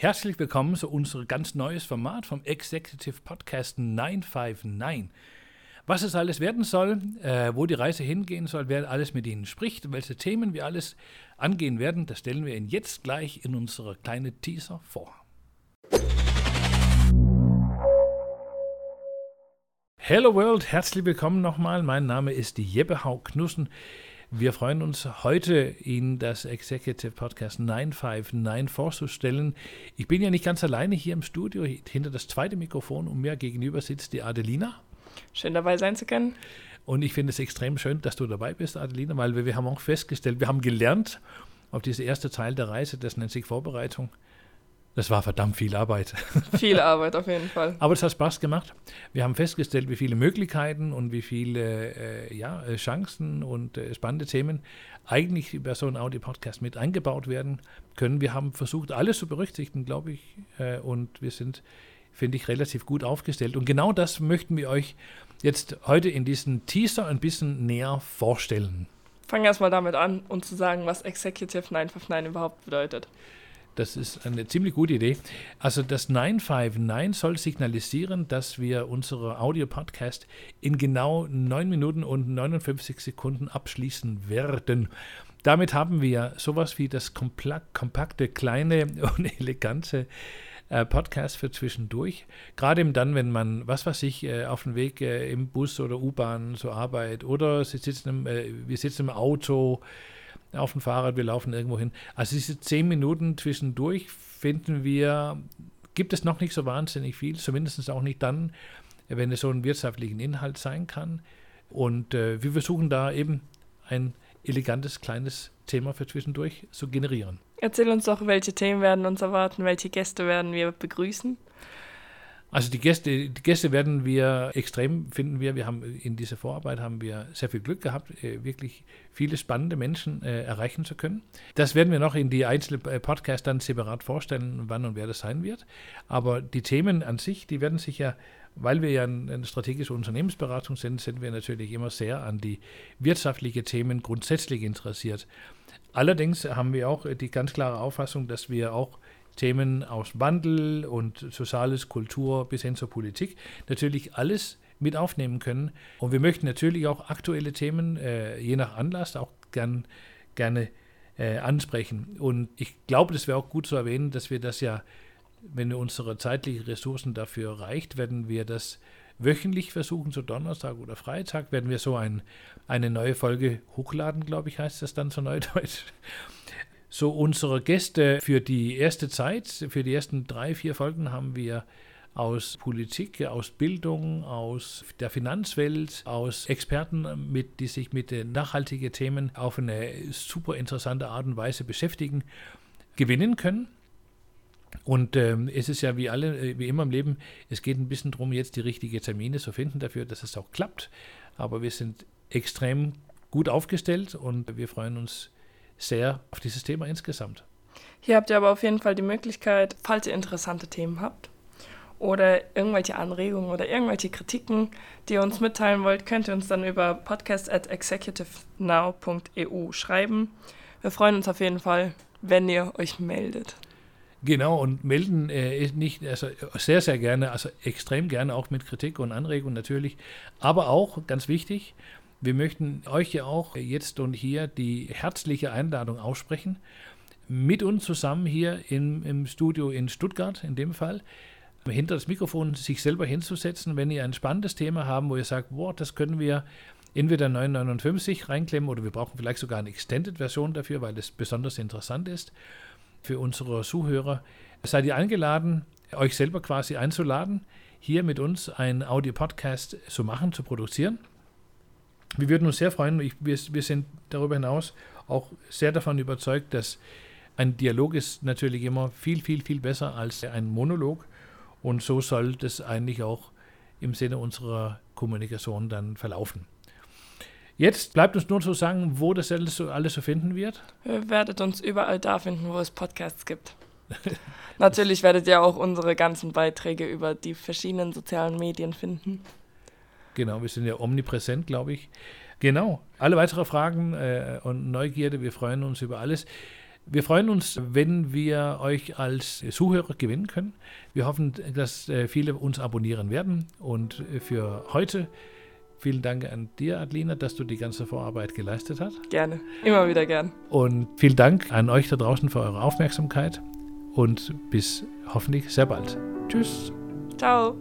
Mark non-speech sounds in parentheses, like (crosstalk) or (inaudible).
Herzlich willkommen zu unserem ganz neues Format vom Executive Podcast 959. Was es alles werden soll, äh, wo die Reise hingehen soll, wer alles mit Ihnen spricht, welche Themen wir alles angehen werden, das stellen wir Ihnen jetzt gleich in unsere kleine Teaser vor. Hello World, herzlich willkommen nochmal. Mein Name ist Jeppe Haug-Knussen. Wir freuen uns heute, Ihnen das Executive Podcast 959 vorzustellen. Ich bin ja nicht ganz alleine hier im Studio, hinter das zweite Mikrofon und mir gegenüber sitzt die Adelina. Schön dabei sein zu können. Und ich finde es extrem schön, dass du dabei bist, Adelina, weil wir, wir haben auch festgestellt, wir haben gelernt auf diese erste Teil der Reise, das nennt sich Vorbereitung, das war verdammt viel Arbeit. (laughs) Viel Arbeit auf jeden Fall. Aber es hat Spaß gemacht. Wir haben festgestellt, wie viele Möglichkeiten und wie viele äh, ja, äh, Chancen und äh, spannende Themen eigentlich über so einen Audio-Podcast mit eingebaut werden können. Wir haben versucht, alles zu berücksichtigen, glaube ich. Äh, und wir sind, finde ich, relativ gut aufgestellt. Und genau das möchten wir euch jetzt heute in diesem Teaser ein bisschen näher vorstellen. Fangen wir erstmal damit an, um zu sagen, was Executive 959 überhaupt bedeutet. Das ist eine ziemlich gute Idee. Also das 959 soll signalisieren, dass wir unsere Audio-Podcast in genau 9 Minuten und 59 Sekunden abschließen werden. Damit haben wir sowas wie das kompakte, kleine (laughs) und elegante äh, Podcast für zwischendurch. Gerade dann, wenn man, was weiß ich, äh, auf dem Weg äh, im Bus oder U-Bahn zur Arbeit oder sie sitzen im, wir sitzen im Auto, auf dem Fahrrad, wir laufen irgendwo hin. Also diese zehn Minuten zwischendurch finden wir, gibt es noch nicht so wahnsinnig viel, zumindest auch nicht dann, wenn es so einen wirtschaftlichen Inhalt sein kann. Und äh, wir versuchen da eben ein elegantes, kleines Thema für zwischendurch zu generieren. Erzähl uns doch, welche Themen werden uns erwarten, welche Gäste werden wir begrüßen. Also die Gäste, die Gäste werden wir extrem, finden wir. Wir haben in dieser Vorarbeit haben wir sehr viel Glück gehabt, äh, wirklich viele spannende Menschen äh, erreichen zu können. Das werden wir noch in die einzelnen äh, Podcasts dann separat vorstellen, wann und wer das sein wird. Aber die Themen an sich, die werden sich ja, weil wir ja eine strategische Unternehmensberatung sind, sind wir natürlich immer sehr an die wirtschaftlichen Themen grundsätzlich interessiert. Allerdings haben wir auch die ganz klare Auffassung, dass wir auch Themen aus Wandel und Soziales, Kultur bis hin zur Politik natürlich alles mit aufnehmen können. Und wir möchten natürlich auch aktuelle Themen, äh, je nach Anlass, auch gern, gerne äh, ansprechen. Und ich glaube, das wäre auch gut zu erwähnen, dass wir das ja, wenn unsere zeitlichen Ressourcen dafür reicht, werden wir das wöchentlich versuchen, so Donnerstag oder Freitag, werden wir so ein, eine neue Folge hochladen, glaube ich, heißt das dann so neudeutsch so unsere Gäste für die erste Zeit, für die ersten drei, vier Folgen haben wir aus Politik, aus Bildung, aus der Finanzwelt, aus Experten, mit, die sich mit nachhaltigen Themen auf eine super interessante Art und Weise beschäftigen, gewinnen können. Und ähm, es ist ja wie alle, wie immer im Leben, es geht ein bisschen darum, jetzt die richtigen Termine zu finden dafür, dass es auch klappt. Aber wir sind extrem gut aufgestellt und wir freuen uns sehr auf dieses Thema insgesamt. Hier habt ihr aber auf jeden Fall die Möglichkeit, falls ihr interessante Themen habt oder irgendwelche Anregungen oder irgendwelche Kritiken, die ihr uns mitteilen wollt, könnt ihr uns dann über podcast at executivenow.eu schreiben. Wir freuen uns auf jeden Fall, wenn ihr euch meldet. Genau, und melden äh, ist nicht, also sehr, sehr gerne, also extrem gerne auch mit Kritik und Anregungen natürlich, aber auch, ganz wichtig, wir möchten euch ja auch jetzt und hier die herzliche Einladung aussprechen, mit uns zusammen hier im, im Studio in Stuttgart in dem Fall, hinter das Mikrofon sich selber hinzusetzen, wenn ihr ein spannendes Thema haben, wo ihr sagt, boah, das können wir entweder 959 reinklemmen oder wir brauchen vielleicht sogar eine Extended-Version dafür, weil es besonders interessant ist für unsere Zuhörer. Seid ihr eingeladen, euch selber quasi einzuladen, hier mit uns einen Audio-Podcast zu machen, zu produzieren. Wir würden uns sehr freuen. Ich, wir, wir sind darüber hinaus auch sehr davon überzeugt, dass ein Dialog ist natürlich immer viel, viel, viel besser als ein Monolog. Und so soll das eigentlich auch im Sinne unserer Kommunikation dann verlaufen. Jetzt bleibt uns nur zu sagen, wo das alles so, alles so finden wird. Ihr werdet uns überall da finden, wo es Podcasts gibt. (laughs) Natürlich werdet ihr auch unsere ganzen Beiträge über die verschiedenen sozialen Medien finden. Genau, wir sind ja omnipräsent, glaube ich. Genau. Alle weitere Fragen äh, und Neugierde, wir freuen uns über alles. Wir freuen uns, wenn wir euch als Zuhörer gewinnen können. Wir hoffen, dass äh, viele uns abonnieren werden. Und äh, für heute vielen Dank an dir, Adlina, dass du die ganze Vorarbeit geleistet hast. Gerne, immer wieder gern. Und vielen Dank an euch da draußen für eure Aufmerksamkeit und bis hoffentlich sehr bald. Tschüss. Ciao.